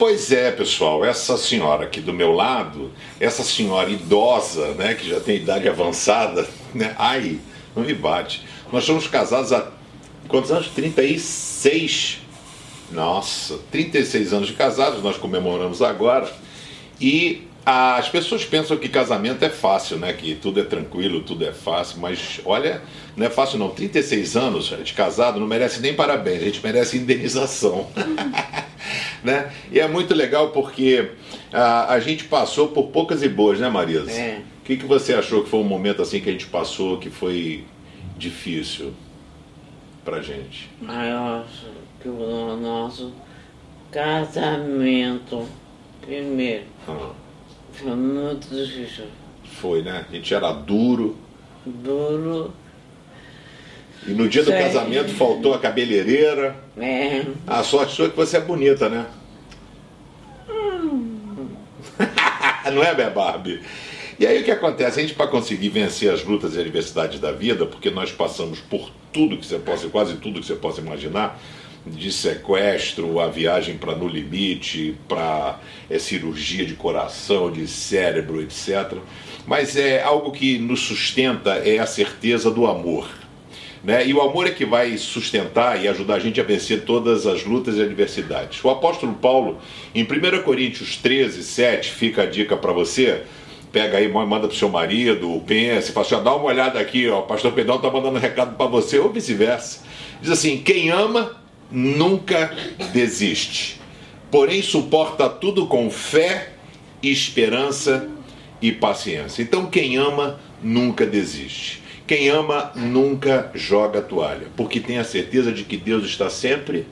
Pois é, pessoal, essa senhora aqui do meu lado, essa senhora idosa, né, que já tem idade avançada, né, ai, não me bate. Nós somos casados há quantos anos? 36. Nossa, 36 anos de casados, nós comemoramos agora. E as pessoas pensam que casamento é fácil, né? Que tudo é tranquilo, tudo é fácil, mas olha, não é fácil não. 36 anos de casado não merece nem parabéns, a gente merece indenização. né? E é muito legal porque a, a gente passou por poucas e boas, né, Marisa? É. O que, que você achou que foi um momento assim que a gente passou que foi difícil pra gente? Eu acho que o nosso casamento, primeiro, Ah, foi muito difícil. foi, né? A gente era duro. Duro, E no dia do Sei. casamento faltou a cabeleireira. é, A sorte sua é que você é bonita, né? Não é, minha Barbie? E aí o que acontece? A gente, para conseguir vencer as lutas e adversidades da vida, porque nós passamos por tudo que você possa, quase tudo que você possa imaginar, de sequestro, a viagem para No Limite, para é, cirurgia de coração, de cérebro, etc. Mas é algo que nos sustenta é a certeza do amor. Né? E o amor é que vai sustentar e ajudar a gente a vencer todas as lutas e adversidades. O apóstolo Paulo, em 1 Coríntios 13, 7, fica a dica para você. Pega aí, manda pro seu marido, pensa, fala assim, dá uma olhada aqui, ó, o pastor Pedrão tá mandando um recado para você, ou vice-versa. Diz assim: quem ama nunca desiste, porém suporta tudo com fé, esperança e paciência. Então, quem ama nunca desiste. Quem ama nunca joga a toalha, porque tem a certeza de que Deus está sempre,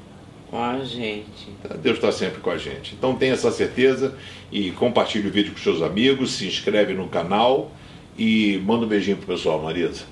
com a gente. Deus está sempre com a gente. Então tenha essa certeza e compartilhe o vídeo com seus amigos, se inscreve no canal e manda um beijinho pro pessoal, Marisa.